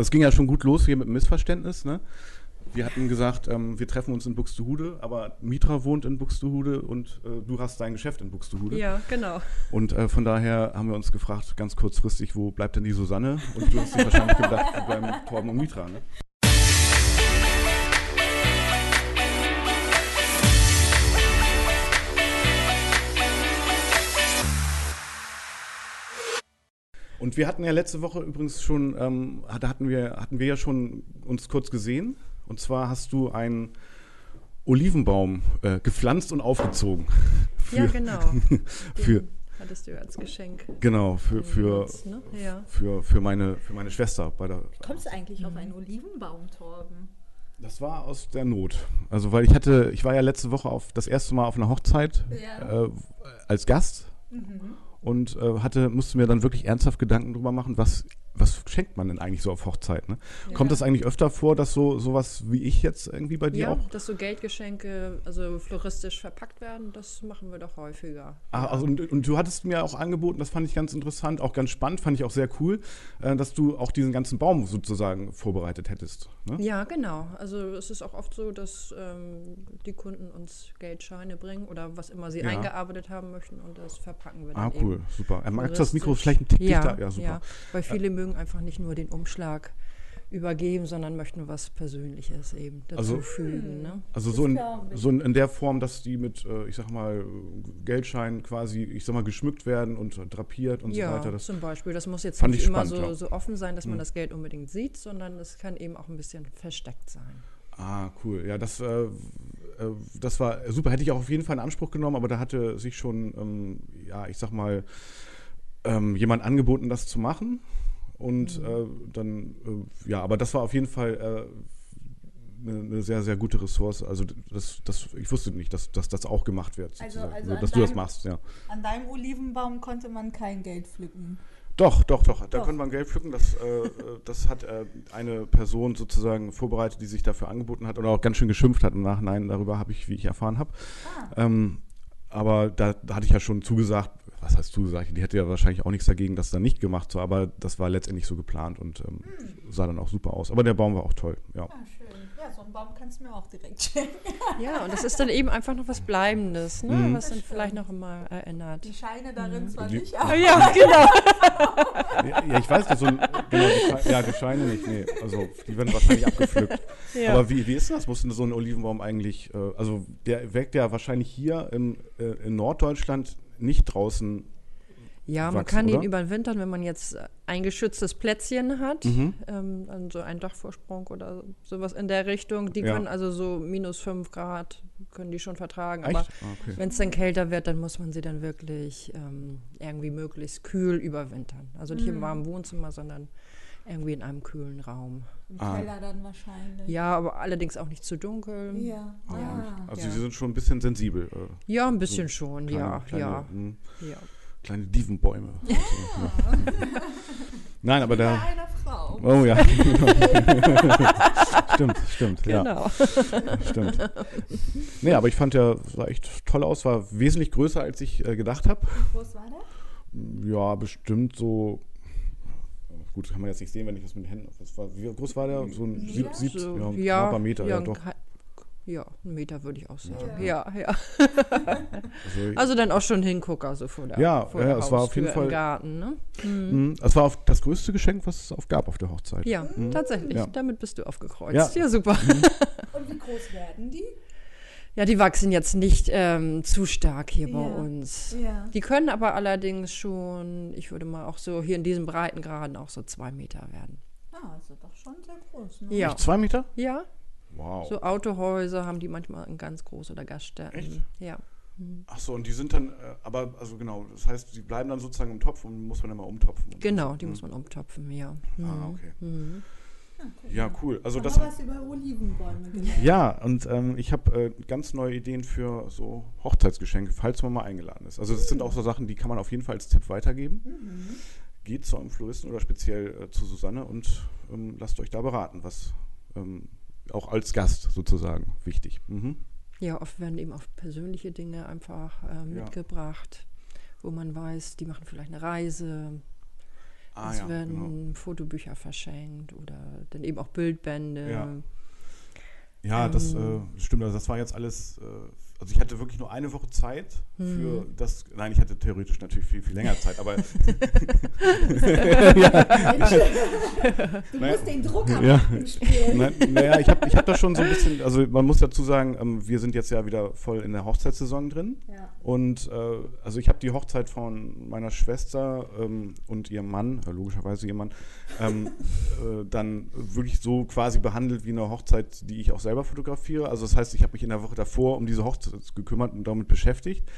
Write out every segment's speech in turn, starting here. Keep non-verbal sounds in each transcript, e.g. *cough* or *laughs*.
es ging ja schon gut los hier mit dem Missverständnis. Ne? Wir hatten gesagt, ähm, wir treffen uns in Buxtehude, aber Mitra wohnt in Buxtehude und äh, du hast dein Geschäft in Buxtehude. Ja, genau. Und äh, von daher haben wir uns gefragt, ganz kurzfristig, wo bleibt denn die Susanne? Und du hast dir wahrscheinlich gedacht, bleiben Torben und Mitra. Ne? Und wir hatten ja letzte Woche übrigens schon, ähm, da hatten wir, hatten wir ja schon uns kurz gesehen. Und zwar hast du einen Olivenbaum äh, gepflanzt und aufgezogen. *laughs* Für, ja, genau. *laughs* für, hattest du als Geschenk. Genau, für, für, ne? ja. für, für, meine, für meine Schwester. Bei der, Wie kommst du eigentlich auf einen Olivenbaum, Torben? das war aus der Not. Also weil ich hatte, ich war ja letzte Woche auf das erste Mal auf einer Hochzeit Ja. äh, als Gast Mhm. Und äh, hatte, musste mir dann wirklich ernsthaft Gedanken drüber machen, was, was schenkt man denn eigentlich so auf Hochzeit? Ne? Kommt das eigentlich öfter vor, dass so sowas wie ich jetzt irgendwie bei dir Ja, auch? dass so Geldgeschenke, also floristisch verpackt werden, das machen wir doch häufiger. Ah, also und, und du hattest mir auch angeboten, das fand ich ganz interessant, auch ganz spannend, fand ich auch sehr cool, äh, dass du auch diesen ganzen Baum sozusagen vorbereitet hättest. Ne? Ja, genau. Also es ist auch oft so, dass ähm, die Kunden uns Geldscheine bringen oder was immer sie Ja. eingearbeitet haben möchten und das verpacken wir dann Ah, cool, super. Er mag das Mikro vielleicht einen Tick ja, dichter. Ja, super. Ja, weil viele mögen einfach nicht nur den Umschlag übergeben, sondern möchten was Persönliches eben dazu Also- fügen. Ne? Also so in, so in, der Form, dass die mit, äh, ich sag mal, Geldscheinen quasi, ich sag mal, geschmückt werden und drapiert und Ja, so weiter. Das, zum Beispiel. Das muss jetzt nicht ich immer spannend, so, ja. so offen sein, dass man Mhm. das Geld unbedingt sieht, sondern es kann eben auch ein bisschen versteckt sein. ah, cool. Ja, das, äh, äh, das war super. Hätte ich auch auf jeden Fall in Anspruch genommen, aber da hatte sich schon, ähm, ja, ich sag mal, ähm, jemand angeboten, das zu machen. Und Mhm. äh, dann, äh, ja, aber das war auf jeden Fall äh, eine, eine sehr, sehr gute Ressource. Also das, das, ich wusste nicht, dass, dass das auch gemacht wird, Also- also So, an dass du das deinem- machst, ja. An deinem Olivenbaum konnte man kein Geld pflücken. Doch, doch, doch. Da Doch. konnte man Geld pflücken. Das, äh, äh, das hat äh, eine Person sozusagen vorbereitet, die sich dafür angeboten hat oder auch ganz schön geschimpft hat im Nachhinein. Darüber habe ich, wie ich erfahren habe. Ah. Ähm, aber da, hatte ich ja schon zugesagt, was heißt zugesagt? Die hätte ja wahrscheinlich auch nichts dagegen, das dann nicht gemacht zu, aber das war letztendlich so geplant und ähm, sah dann auch super aus. Aber der Baum war auch toll, ja. Ah, schön. Ja, so einen Baum kannst du mir auch direkt schenken. *laughs* Ja, und das ist dann eben einfach noch was Bleibendes, ne? Mhm. was dann vielleicht noch immer erinnert. Die Scheine darin zwar Die- nicht, aber Ja, *laughs* genau. Ja, ich weiß, so ein, genau, die Scheine, ja, die Scheine nicht, nee. Also die werden wahrscheinlich abgepflückt. Ja. Aber wie, wie ist das? Muss denn so ein Olivenbaum eigentlich, äh, also der wirkt ja wahrscheinlich hier in, äh, in Norddeutschland nicht draußen. Ja, man wachsen, kann ihn oder? überwintern, wenn man jetzt äh, ein geschütztes Plätzchen hat, Mhm. ähm, dann so ein Dachvorsprung oder sowas in der Richtung. Die Ja. können also so minus 5 Grad, können die schon vertragen. Echt? Aber Ah, okay. wenn es dann kälter wird, dann muss man sie dann wirklich ähm, irgendwie möglichst kühl überwintern. Also nicht im warmen Wohnzimmer, sondern irgendwie in einem kühlen Raum. im Ah. Keller dann wahrscheinlich. Ja, aber allerdings auch nicht zu dunkel. Ja. Ah, Ah. Also ja. sie sind schon ein bisschen sensibel. Äh, Ja, ein bisschen schon, kleine, ja, kleine, ja, mh, ja. Kleine Dievenbäume. Ja. *laughs* Nein, aber der. einer Frau. Oh ja. *laughs* stimmt, stimmt. Ja. Genau. Stimmt. Nee, aber ich fand der sah echt toll aus, war wesentlich größer, als ich äh, gedacht habe. Wie groß war der? Ja, bestimmt so. Gut, kann man jetzt nicht sehen, wenn ich das mit den Händen. Was war, wie groß war der? So ein sieb, Meter? sieb, So, ja, ein ja, knapper Meter, ja, ein doch. Ja, einen Meter würde ich auch sagen. Ja. Ja, ja. Also, Also dann auch schon Hingucker, so vor der, Ja, vor ja, der es war auf jeden Fall- im Garten. Ne? mh, das war auf das größte Geschenk, was es auf gab auf der Hochzeit. Ja, tatsächlich. Ja. Damit bist du aufgekreuzt. Ja. Ja, super. *laughs* Und wie groß werden die? Ja, die wachsen jetzt nicht ähm, zu stark hier bei uns. Ja. Die können aber allerdings schon, ich würde mal auch so hier in diesem Breitengraden auch so zwei Meter werden. Ah, also doch schon sehr groß. Ne? Ja. Zwei Meter? Ja, Wow. so Autohäuser haben die manchmal in ganz groß oder Gaststätten. Echt? Ja. Ach so, und die sind dann, äh, aber, also genau, das heißt, die bleiben dann sozusagen im Topf und muss man immer umtopfen. und Genau, so. die Mhm. muss man umtopfen, ja. Ah, Mhm. okay. Mhm. Ja, cool. Also das. was über Olivenbäume gelernt. Ja, und ähm, ich habe äh, ganz neue Ideen für so Hochzeitsgeschenke, falls man mal eingeladen ist. Also das sind auch so Sachen, die kann man auf jeden Fall als Tipp weitergeben. Mhm. Geht zu einem Floristen oder speziell äh, zu Susanne und ähm, lasst euch da beraten, was ähm, auch als Gast sozusagen wichtig. Mhm. Ja, oft werden eben auch persönliche Dinge einfach äh, mitgebracht, wo man weiß, die machen vielleicht eine Reise, Ah, es ja, werden genau. Fotobücher verschenkt oder dann eben auch Bildbände. Ja. Ja, das äh, Ähm. stimmt. Also das war jetzt alles. Äh, also ich hatte wirklich nur eine Woche Zeit für Mhm. das. Nein, ich hatte theoretisch natürlich viel, viel länger Zeit, aber Mensch, *laughs* *laughs* du Naja. musst den Druck Ja. spielen. Na, naja, ich habe ich hab da schon so ein bisschen, also man muss dazu sagen, ähm, wir sind jetzt ja wieder voll in der Hochzeitssaison drin. Ja. Und äh, also ich habe die Hochzeit von meiner Schwester ähm, und ihrem Mann, äh, logischerweise ihr Mann, ähm, *laughs* äh, dann wirklich so quasi behandelt wie eine Hochzeit, die ich auch selber fotografiere. Also das heißt, ich habe mich in der Woche davor um diese Hochzeit gekümmert und damit beschäftigt,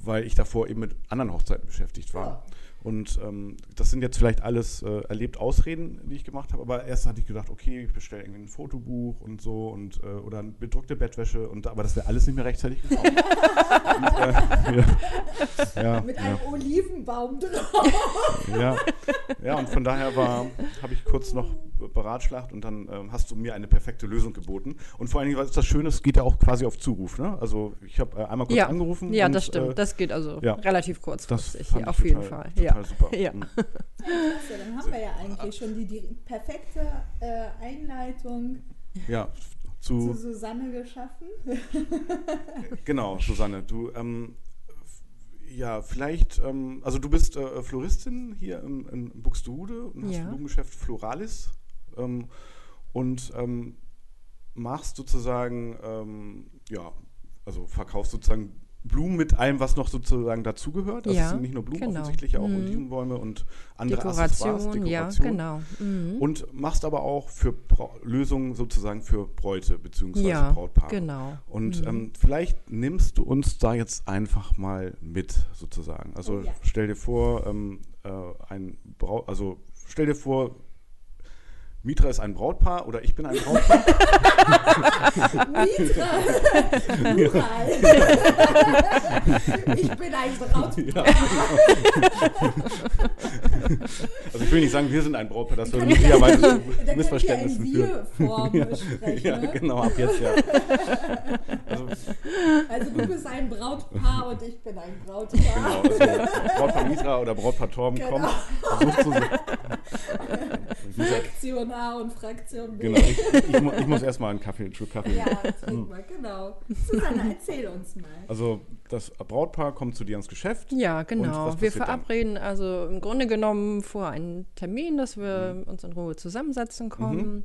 weil ich davor eben mit anderen Hochzeiten beschäftigt war. Ja. Und ähm, das sind jetzt vielleicht alles äh, erlebt Ausreden, die ich gemacht habe. Aber erst hatte ich gedacht, okay, ich bestelle irgendwie ein Fotobuch und so und äh, oder eine bedruckte Bettwäsche und aber das wäre alles nicht mehr rechtzeitig gekommen. *laughs* und, äh, ja, ja, *laughs* Mit ja, einem Olivenbaum drauf. ja, ja, und von daher war, habe ich kurz noch beratschlagt und dann ähm, hast du mir eine perfekte Lösung geboten. Und vor allen Dingen, was ist das Schöne, es geht ja auch quasi auf Zuruf. Ne? Also ich habe äh, einmal kurz Ja. angerufen. Ja, und, das stimmt. Äh, das geht also ja. relativ das kurzfristig. fand Ja, ich auf total, jeden Fall. Total Ja. super. Ja. Mhm. Klasse, dann haben wir ja eigentlich schon die, die perfekte äh, Einleitung Ja, zu zu, Susanne geschaffen. *laughs* genau, Susanne, du, ähm, ja, vielleicht, ähm, also du bist äh, Floristin hier im, in Buxtehude und hast Ja. ein Blumengeschäft Floralis ähm, und ähm, machst sozusagen, ähm, ja, also verkaufst sozusagen Blumen mit allem, was noch sozusagen dazugehört. Also Ja, es sind nicht nur Blumen, genau. offensichtlich auch Mhm. Olivenbäume und andere Accessoires, Dekoration, ja, Dekoration. genau. Mhm. Und machst aber auch für Brau Lösungen sozusagen für Bräute bzw. ja, Brautpaare. genau. Und Mhm. ähm, vielleicht nimmst du uns da jetzt einfach mal mit, sozusagen. Also Oh ja. stell dir vor, ähm, äh, ein Brau also stell dir vor, Mitra ist ein Brautpaar oder ich bin ein Brautpaar. *laughs* Mitra! Plural. ich bin ein Brautpaar. *laughs* also ich will nicht sagen, wir sind ein Brautpaar, das würde möglicherweise zu *laughs* wir Missverständnissen führen. *laughs* Ja, ja, ne? genau, ab jetzt ja. Also, Also du bist ein Brautpaar und ich bin ein Brautpaar. genau, also Brautpaar Mitra oder Brautpaar Torben Genau. kommt, versucht zu Fraktion A und Fraktion B. genau, ich, ich, ich muss erstmal einen Kaffee, einen Schluck Kaffee. Ja, trink mal, genau. Susanne, erzähl uns mal. Also das Brautpaar kommt zu dir ins Geschäft. Ja, genau. Wir passiert dann? verabreden also im Grunde genommen vor einen Termin, dass wir Mhm. uns in Ruhe zusammensetzen kommen.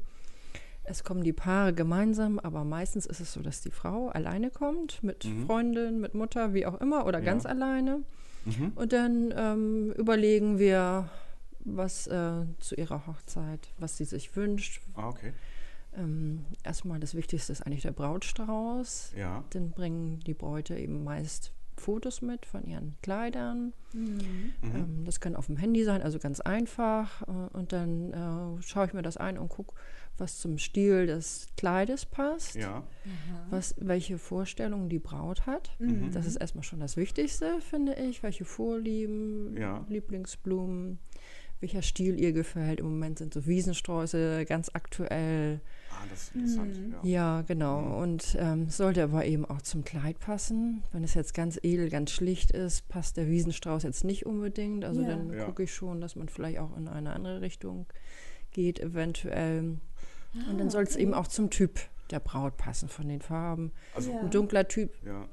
Es kommen die Paare gemeinsam, aber meistens ist es so, dass die Frau alleine kommt, mit Mhm. Freundin, mit Mutter, wie auch immer, oder Ja. ganz alleine. Mhm. Und dann ähm, überlegen wir, was äh, zu ihrer Hochzeit, was sie sich wünscht. Ah, okay. Ähm, erstmal das Wichtigste ist eigentlich der Brautstrauß. Ja. Dann bringen die Bräute eben meist Fotos mit von ihren Kleidern. Mhm. Ähm, das kann auf dem Handy sein, also ganz einfach. Äh, und dann äh, schaue ich mir das ein und gucke, was zum Stil des Kleides passt, Ja. was, welche Vorstellungen die Braut hat. Mhm. Das ist erstmal schon das Wichtigste, finde ich. Welche Vorlieben, Ja. Lieblingsblumen, welcher Stil ihr gefällt. Im Moment sind so Wiesensträuße ganz aktuell. Ah, das ist interessant. Mhm. Ja. Ja, genau. Mhm. Und ähm, sollte aber eben auch zum Kleid passen. Wenn es jetzt ganz edel, ganz schlicht ist, passt der Wiesenstrauß jetzt nicht unbedingt. Also Ja. dann Ja. gucke ich schon, dass man vielleicht auch in eine andere Richtung geht, eventuell. Und dann soll es okay. eben auch zum Typ der Braut passen von den Farben. Also, Ja. Ein dunkler Typ ja.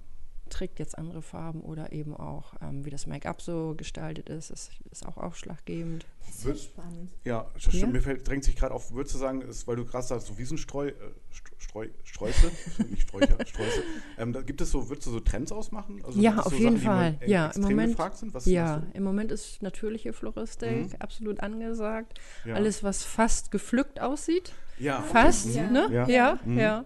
Trägt jetzt andere Farben oder eben auch, ähm, wie das Make-up so gestaltet ist, ist, ist auch ausschlaggebend. Das ist ja Wird- spannend. Ja, das stimmt. Ja? Mir fällt, drängt sich gerade auf, würdest du sagen, ist, weil du gerade sagst, so Wiesenstreu, äh, St- Streu, Sträuße, *laughs* nicht Sträucher, Sträuße. Ähm, da gibt es so, würdest du so Trends ausmachen? Also Ja, auf so jeden Sachen, Fall. äh, Ja, im Moment-? Was Ja, im Moment ist natürliche Floristik Mhm. absolut angesagt. Ja. Alles, was fast gepflückt aussieht. ja, Fast. Ja. ne? Ja. Ja, Mhm. ja.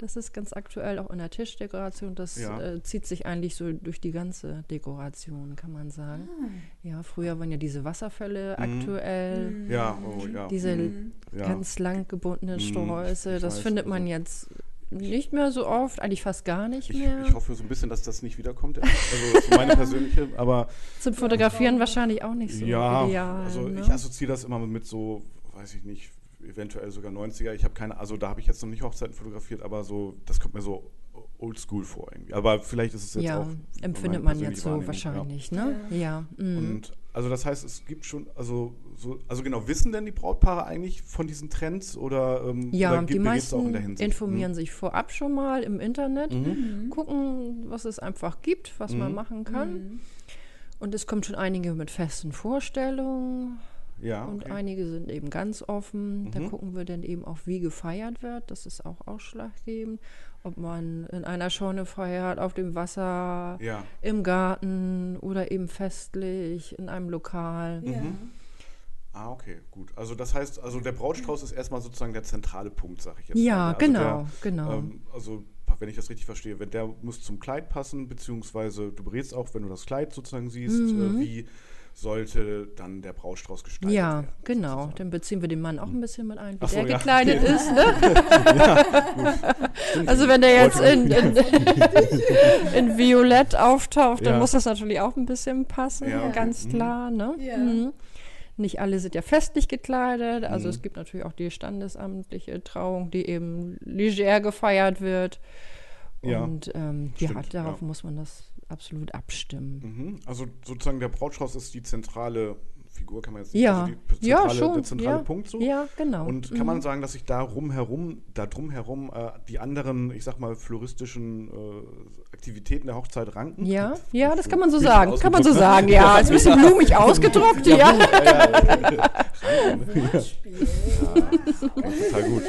Das ist ganz aktuell auch in der Tischdekoration. Das Ja. äh, zieht sich eigentlich so durch die ganze Dekoration, kann man sagen. Ah. Ja, früher waren ja diese Wasserfälle Mhm. aktuell. Mhm. Ja, oh ja. Diese Mhm. ja. ganz lang gebundenen Mhm, Sträuße. Das weiß, findet man also- jetzt nicht mehr so oft, eigentlich fast gar nicht Ich, mehr. ich hoffe so ein bisschen, dass das nicht wiederkommt. Also meine *laughs* persönliche, aber Zum Fotografieren wahrscheinlich auch nicht so ja, ideal. also ne? ich assoziiere das immer mit so, weiß ich nicht, eventuell sogar 90er. Ich habe keine, also da habe ich jetzt noch nicht Hochzeiten fotografiert, aber so, das kommt mir so oldschool vor irgendwie. Aber vielleicht ist es jetzt ja, auch empfindet man jetzt so wahrscheinlich, ne? Ja. mhm. Und Also das heißt, es gibt schon, also so, also genau, wissen denn die Brautpaare eigentlich von diesen Trends oder ähm, Ja, oder die gibt- geht's da auch in meisten informieren sich vorab schon mal im Internet, Mhm. gucken, was es einfach gibt, was man Mhm. machen kann. Mhm. Und es kommt schon einige mit festen Vorstellungen Mhm. Ja, und okay. einige sind eben ganz offen. Da Mhm. gucken wir dann eben auch, wie gefeiert wird. Das ist auch ausschlaggebend. Ob man in einer Scheune feiert, auf dem Wasser, ja. im Garten oder eben festlich in einem Lokal. Ja. Mhm. Ah, okay, gut. Also das heißt, also der Brautstrauß ist erstmal sozusagen der zentrale Punkt, sag ich jetzt Ja, mal. Also genau, der, genau. Ähm, also wenn ich das richtig verstehe, wenn der muss zum Kleid passen, beziehungsweise du berätst auch, wenn du das Kleid sozusagen siehst, Mhm. äh, wie sollte dann der Brautstrauß gestaltet ja, werden. genau. sozusagen. Dann beziehen wir den Mann auch ein bisschen mit ein, wie Ach so, der ja, gekleidet okay. ist. Ne? *laughs* Also wenn der jetzt in, in, *laughs* in Violett auftaucht, dann Ja. muss das natürlich auch ein bisschen passen, Ja, ganz Mhm. klar. Ne? Ja. Mhm. Nicht alle sind ja festlich gekleidet, also Mhm. es gibt natürlich auch die standesamtliche Trauung, die eben leger gefeiert wird. Ja, Und ähm, ja, stimmt, darauf ja. muss man das absolut abstimmen. Mhm. Also sozusagen der Brautstrauß ist die zentrale Figur, kann man jetzt Ja, also die ja, zentrale, schon, der zentrale ja. Punkt so. Ja, genau. Und kann man sagen, dass sich da rumherum, da drumherum äh, die anderen, ich sag mal, floristischen äh, Aktivitäten der Hochzeit ranken? Ja, ja, das kann man so sagen. Kann man so ausgedrückt, sagen, ja. Ist ein bisschen blumig ausgedruckt, ja. Ja, *laughs* total gut.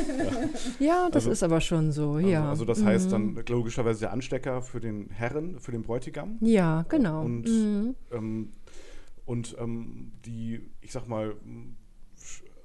Ja. Ja, das Also- ist aber schon so, Also, ja. also das heißt Mhm. dann logischerweise der Anstecker für den Herren, für den Bräutigam. Ja, genau. Und, mhm. ähm, und ähm, die, ich sag mal,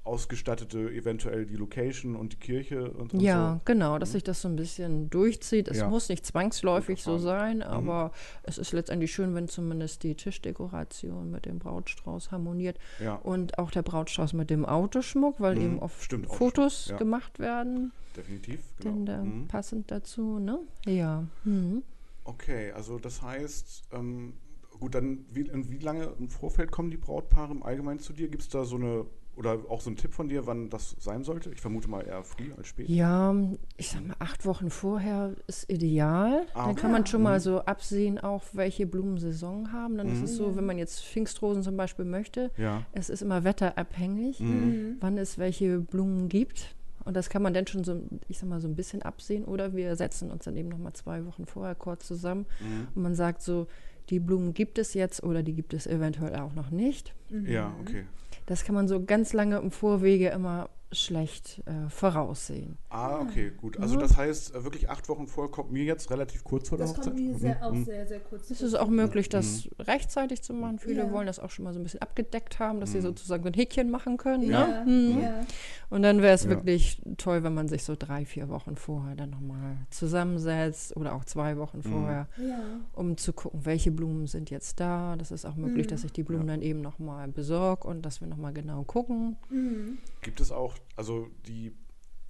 ausgestattete eventuell die Location und die Kirche und, und Ja, so. genau, dass sich das so ein bisschen durchzieht. Es Ja. muss nicht zwangsläufig so sein, Mhm. aber es ist letztendlich schön, wenn zumindest die Tischdekoration mit dem Brautstrauß harmoniert Ja, und auch der Brautstrauß mit dem Autoschmuck, weil Mhm, eben oft stimmt, Fotos ja. gemacht werden, definitiv. Genau. denn da Mhm. passend dazu, ne? Ja. Mhm. Okay, also das heißt, ähm, gut, dann wie, in wie lange im Vorfeld kommen die Brautpaare im Allgemeinen zu dir? Gibt es da so eine, oder auch so einen Tipp von dir, wann das sein sollte? Ich vermute mal eher früh als spät. Ja, ich sag mal, acht Wochen vorher ist ideal. Ah, Dann kann man schon Mhm. mal so absehen, auch welche Blumen Saison haben. Dann ist Mhm. es so, wenn man jetzt Pfingstrosen zum Beispiel möchte, Ja. es ist immer wetterabhängig, Mhm. wann es welche Blumen gibt. Und das kann man dann schon so, ich sag mal, so ein bisschen absehen. Oder wir setzen uns dann eben noch mal zwei Wochen vorher kurz zusammen Mhm. und man sagt so, die Blumen gibt es jetzt oder die gibt es eventuell auch noch nicht. Ja, okay. Das kann man so ganz lange im Vorwege immer schlecht äh, voraussehen. Ah, okay, gut. Also Ja. das heißt, äh, wirklich acht Wochen vorher kommt mir jetzt relativ kurz vor der Das Hochzeit. kommt mir sehr, Mhm. auch Mhm. sehr, sehr kurz. Es ist auch möglich, das rechtzeitig zu machen. Viele Ja. wollen das auch schon mal so ein bisschen abgedeckt haben, dass sie Mhm. sozusagen so ein Häkchen machen können. Ja, Ne? Mhm. ja. Und dann wäre es Ja. wirklich toll, wenn man sich so drei, vier Wochen vorher dann nochmal zusammensetzt oder auch zwei Wochen Mhm. vorher, ja. um zu gucken, welche Blumen sind jetzt da. Das ist auch möglich, Mhm. dass ich die Blumen Ja. dann eben nochmal besorge und dass wir nochmal genau gucken. Mhm. Gibt es auch, also die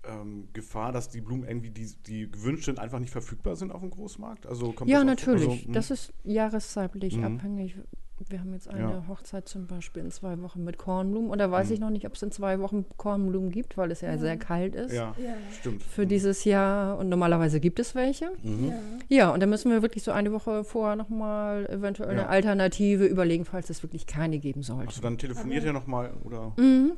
ähm, Gefahr, dass die Blumen irgendwie, die, die gewünscht sind, einfach nicht verfügbar sind auf dem Großmarkt? Also kommt Ja, das natürlich. Also, mh. das ist jahreszeitlich Mhm. abhängig. Wir haben jetzt eine Ja. Hochzeit zum Beispiel in zwei Wochen mit Kornblumen. Und da weiß Mhm. ich noch nicht, ob es in zwei Wochen Kornblumen gibt, weil es ja, Ja. sehr kalt ist ja, Ja. stimmt. für Mhm. dieses Jahr. Und normalerweise gibt es welche. Mhm. Ja. Ja, und dann müssen wir wirklich so eine Woche vorher nochmal eventuell Ja. eine Alternative überlegen, falls es wirklich keine geben sollte. Also dann telefoniert ihr nochmal oder? Mhm,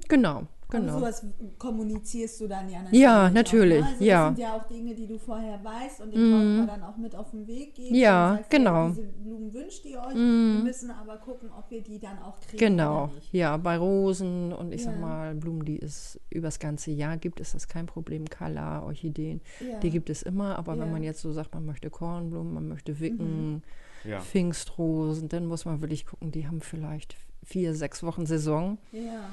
genau, genau. sowas kommunizierst du dann ja Ja, auch, natürlich, ne? Also ja. Das sind ja auch Dinge, die du vorher weißt und den Mhm. Brautpaar dann auch mit auf den Weg geben. Ja, und sagst, genau. Diese Blumen wünscht ihr euch. Mhm. Wir müssen aber gucken, ob wir die dann auch kriegen. Genau, Oder nicht. ja, bei Rosen und ich Ja. sag mal Blumen, die es übers ganze Jahr gibt, ist das kein Problem. Kala, Orchideen, Ja. die gibt es immer. Aber wenn Ja. Mhm. man jetzt so sagt, man möchte Kornblumen, man möchte Wicken, Ja. Pfingstrosen, dann muss man wirklich gucken, die haben vielleicht vier, sechs Wochen Saison. Ja.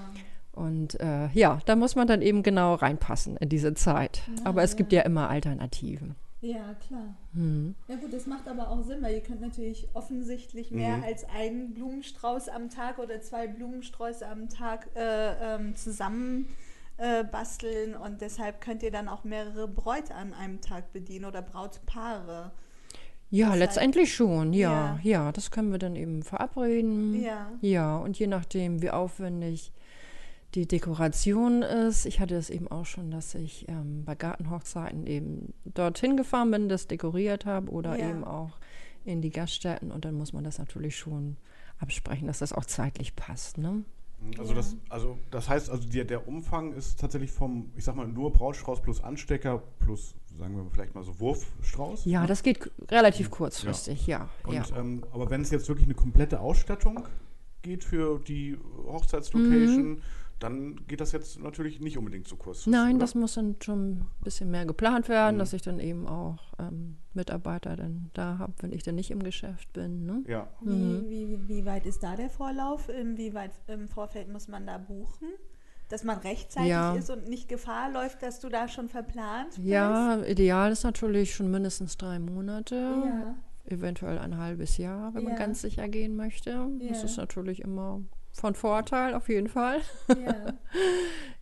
Und äh, ja, da muss man dann eben genau reinpassen in diese Zeit. Ja, aber es ja. gibt ja immer Alternativen. ja, klar. Hm. Ja gut, das macht aber auch Sinn, weil ihr könnt natürlich offensichtlich mehr Mhm. als einen Blumenstrauß am Tag oder zwei Blumensträuße am Tag äh, ähm, zusammen äh, basteln und deshalb könnt ihr dann auch mehrere Bräute an einem Tag bedienen oder Brautpaare. Ja, Das heißt- letztendlich schon, ja, Ja. ja. das können wir dann eben verabreden. Ja. Ja, und je nachdem, wie aufwendig die Dekoration ist. Ich hatte es eben auch schon, dass ich ähm, bei Gartenhochzeiten eben dorthin gefahren bin, das dekoriert habe oder Ja. eben auch in die Gaststätten und dann muss man das natürlich schon absprechen, dass das auch zeitlich passt. Ne? Also, das, also das heißt, also der, der Umfang ist tatsächlich vom, ich sag mal, nur Brautstrauß plus Anstecker plus, sagen wir vielleicht mal so Wurfstrauß. Ja, das geht relativ kurzfristig, ja. Und, ja. ähm, aber wenn es jetzt wirklich eine komplette Ausstattung geht für die Hochzeitslocation, dann geht das jetzt natürlich nicht unbedingt so kurzfristig. Mhm. Nein, oder? das muss dann schon ein bisschen mehr geplant werden, Mhm. dass ich dann eben auch ähm, Mitarbeiter dann da habe, wenn ich dann nicht im Geschäft bin. Ne? Ja, Wie, wie, wie weit ist da der Vorlauf? Ähm, Wie weit im Vorfeld muss man da buchen? Dass man rechtzeitig Ja. ist und nicht Gefahr läuft, dass du da schon verplant bist? Ja, ideal ist natürlich schon mindestens drei Monate, Ja. eventuell ein halbes Jahr, wenn man Ja. ganz sicher gehen möchte. Das Ja. ist natürlich immer von Vorteil, auf jeden Fall. ja. *laughs*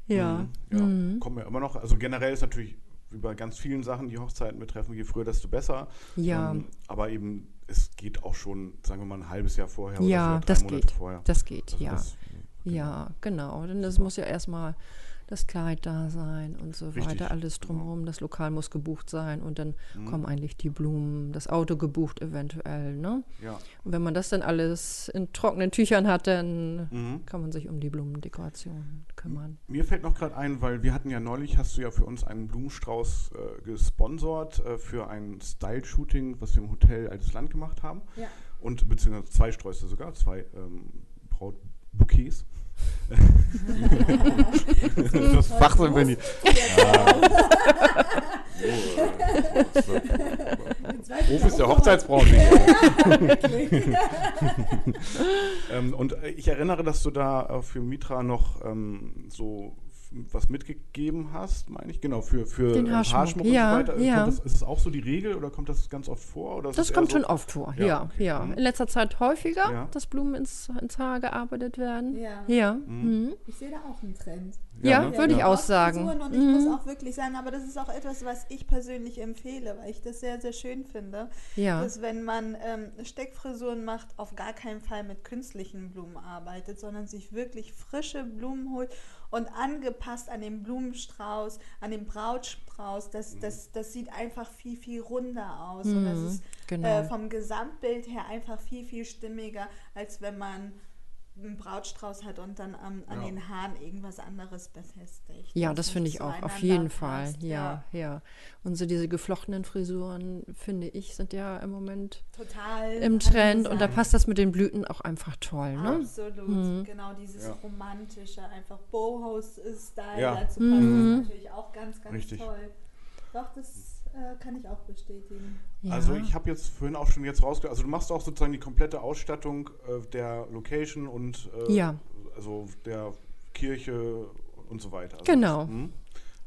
Ja. Mhm. ja. Mhm. kommen wir immer noch. Also generell ist natürlich wie bei ganz vielen Sachen, die Hochzeiten betreffen, je früher, desto besser. Ja. Ähm, aber eben, es geht auch schon, sagen wir mal, ein halbes Jahr vorher Ja, oder das Monate geht. vorher. Das geht, Also ja. das- Ja, genau. Denn es muss ja erstmal das Kleid da sein und so Richtig, weiter, alles genau. drumherum. Das Lokal muss gebucht sein und dann Mhm. kommen eigentlich die Blumen, das Auto gebucht eventuell. Ne? ja. Und wenn man das dann alles in trockenen Tüchern hat, dann Mhm. kann man sich um die Blumendekoration kümmern. Mir fällt noch gerade ein, weil wir hatten ja neulich, hast du ja für uns einen Blumenstrauß äh, gesponsert äh, für ein Style-Shooting, was wir im Hotel Altes Land gemacht haben. Ja. Und beziehungsweise zwei Sträuße sogar, zwei ähm, Brautbouquets. das Fachsinn, wenn die. Ruf ist der Hochzeitsbraut. *laughs* ähm, und ich erinnere, dass du da äh, für Mitra noch ähm, so was mitgegeben hast, meine ich. Genau, für, für Den äh, Haarschmuck, und ja, so weiter. Äh, ja. Das, ist das auch so die Regel oder kommt das ganz oft vor? Oder Das es kommt so, schon oft vor, Ja, ja. okay. ja. Mhm. In letzter Zeit häufiger, Ja. dass Blumen ins, ins Haar gearbeitet werden. Ja. Ja. Mhm. Mhm. Ich sehe da auch einen Trend. Ja, ne? würde ich auch sagen. Und ich Mhm. muss auch wirklich sagen, aber das ist auch etwas, was ich persönlich empfehle, weil ich das sehr, sehr schön finde, Ja. dass wenn man ähm, Steckfrisuren macht, auf gar keinen Fall mit künstlichen Blumen arbeitet, sondern sich wirklich frische Blumen holt und angepasst an den Blumenstrauß, an den Brautstrauß, das, das, das sieht einfach viel, viel runder aus. Und das Mhm, ist genau. äh, vom Gesamtbild her einfach viel, viel stimmiger, als wenn man einen Brautstrauß hat und dann am- an Ja. den Haaren irgendwas anderes befestigt. Ja, das finde ich auch, auf jeden Fall. passt. Ja, ja. Und so diese geflochtenen Frisuren, finde ich, sind ja im Moment total im Trend und da passt das mit den Blüten auch einfach toll. Ne? Absolut, Mhm. genau dieses Ja. romantische, einfach Boho-Style Ja. dazu passt, Mhm. ist natürlich auch ganz, ganz Richtig. toll. Doch, das äh, kann ich auch bestätigen. Ja. Also ich habe jetzt vorhin auch schon jetzt rausgehört, also du machst auch sozusagen die komplette Ausstattung äh, der Location und äh, Ja. also der Kirche und so weiter. Also Genau. Das, hm?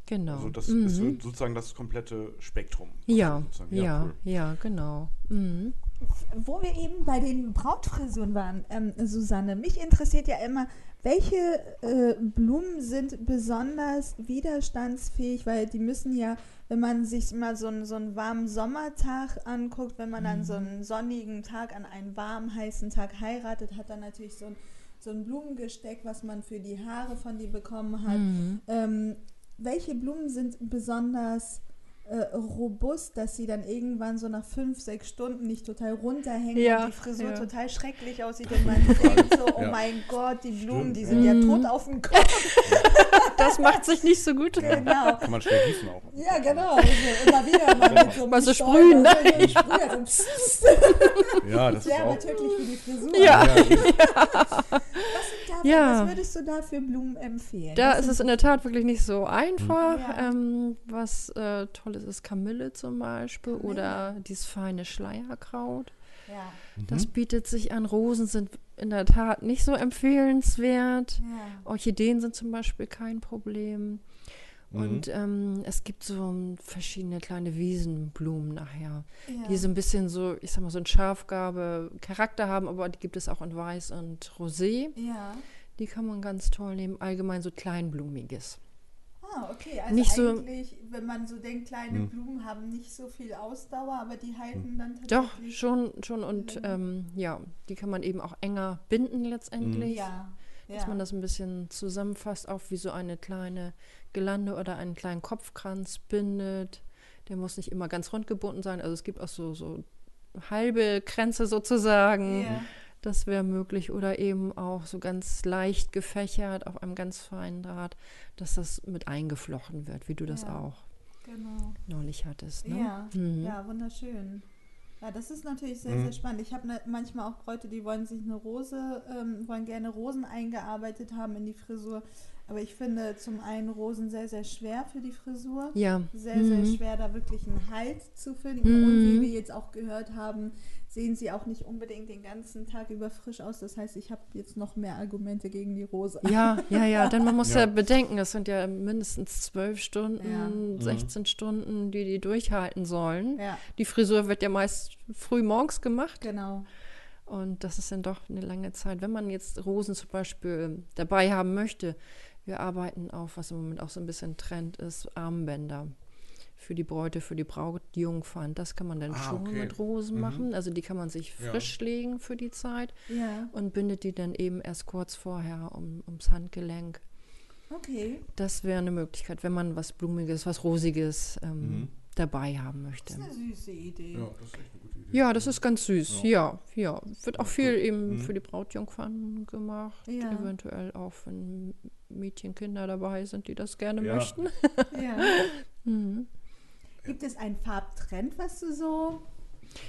Genau. Also das Mhm. ist so- sozusagen das komplette Spektrum. ja, sozusagen. ja, cool. ja, genau. Mhm. Wo wir eben bei den Brautfrisuren waren, ähm, Susanne, mich interessiert ja immer, welche äh, Blumen sind besonders widerstandsfähig, weil die müssen ja, wenn man sich mal so einen, so einen warmen Sommertag anguckt, wenn man an so einen sonnigen Tag, an einen warmen, heißen Tag heiratet, hat dann natürlich so ein, so ein Blumengesteck, was man für die Haare von die bekommen hat. Mhm. Ähm, welche Blumen sind besonders äh, robust, dass sie dann irgendwann so nach fünf, sechs Stunden nicht total runterhängen Ja, und die Frisur ja. total schrecklich aussieht *laughs* und man denkt so, oh Ja. mein Gott, die Blumen, Stimmt, die sind ja Mhm. tot auf dem Kopf. *laughs* Das *laughs* macht sich nicht so gut. genau. Kann man schnell gießen auch. Ja, genau. Also immer wieder mal mit so einem Mal so sprühen, ne? so gesprüht und *laughs* pssst, pssst. Ja, das ist Wäre auch. aber tödlich für die Frisur. Ja. *laughs* Was, sind da, Ja. was würdest du da für Blumen empfehlen? Da Was ist es in der Tat wirklich nicht so einfach. Ja. Ähm, was äh, toll ist, ist Kamille zum Beispiel Kamille. oder dieses feine Schleierkraut. Ja. Das bietet sich an. Rosen sind in der Tat nicht so empfehlenswert. Ja. Orchideen sind zum Beispiel kein Problem. Mhm. Und ähm, es gibt so verschiedene kleine Wiesenblumen nachher, Ja. die so ein bisschen so, ich sag mal, so ein Schafgabe Charakter haben, aber die gibt es auch in Weiß und Rosé. ja. Die kann man ganz toll nehmen. Allgemein so kleinblumiges. Ah, okay. Also Nicht so- eigentlich, wenn man so denkt, kleine Hm. Blumen haben nicht so viel Ausdauer, aber die halten dann Doch, tatsächlich. schon, schon. Und ähm, ja, die kann man eben auch enger binden letztendlich. Ja. Dass ja. man das ein bisschen zusammenfasst, auch wie so eine kleine Gelande oder einen kleinen Kopfkranz bindet. Der muss nicht immer ganz rund gebunden sein. Also es gibt auch so, so halbe Kränze sozusagen. Ja. Das wäre möglich. Oder eben auch so ganz leicht gefächert auf einem ganz feinen Draht, dass das mit eingeflochten wird, wie du das Ja. auch Genau. neulich hattest. Ne? Ja, Mhm. ja, wunderschön. Ja, das ist natürlich sehr, Mhm. sehr spannend. Ich habe ne, manchmal auch Bräute, die wollen sich eine Rose, ähm, wollen gerne Rosen eingearbeitet haben in die Frisur. Aber ich finde zum einen Rosen sehr, sehr schwer für die Frisur. Ja. Sehr, sehr Mhm. schwer, da wirklich einen Halt zu finden. Und wie Mhm. wir jetzt auch gehört haben, sehen sie auch nicht unbedingt den ganzen Tag über frisch aus. Das heißt, ich habe jetzt noch mehr Argumente gegen die Rose. Ja, ja, ja, denn man muss ja, Ja. bedenken, es sind ja mindestens zwölf Stunden, Ja. Mhm. 16 Stunden, die die durchhalten sollen. Ja, Die Frisur wird ja meist früh morgens gemacht genau. und das ist dann doch eine lange Zeit. Wenn man jetzt Rosen zum Beispiel dabei haben möchte, wir arbeiten auf, was im Moment auch so ein bisschen Trend ist, Armbänder. Für die Bräute, für die Braut, die Jungfern. Das kann man dann Ah, schon okay. mit Rosen Mhm. machen. Also die kann man sich Ja. frisch legen für die Zeit Ja, und bindet die dann eben erst kurz vorher um, ums Handgelenk. okay. Das wäre eine Möglichkeit, wenn man was Blumiges, was Rosiges ähm, Mhm. Dabei haben Das möchte. ist eine süße Idee. Ja, das ist echt eine gute Idee. Ja, das ist ganz süß. Ja, ja. Wird auch Ja, viel eben Mhm. für die Brautjungfern gemacht. Ja. Eventuell auch, wenn Mädchen, Kinder dabei sind, die das gerne Ja. möchten. *laughs* Ja. Mhm. Gibt es einen Farbtrend, was du so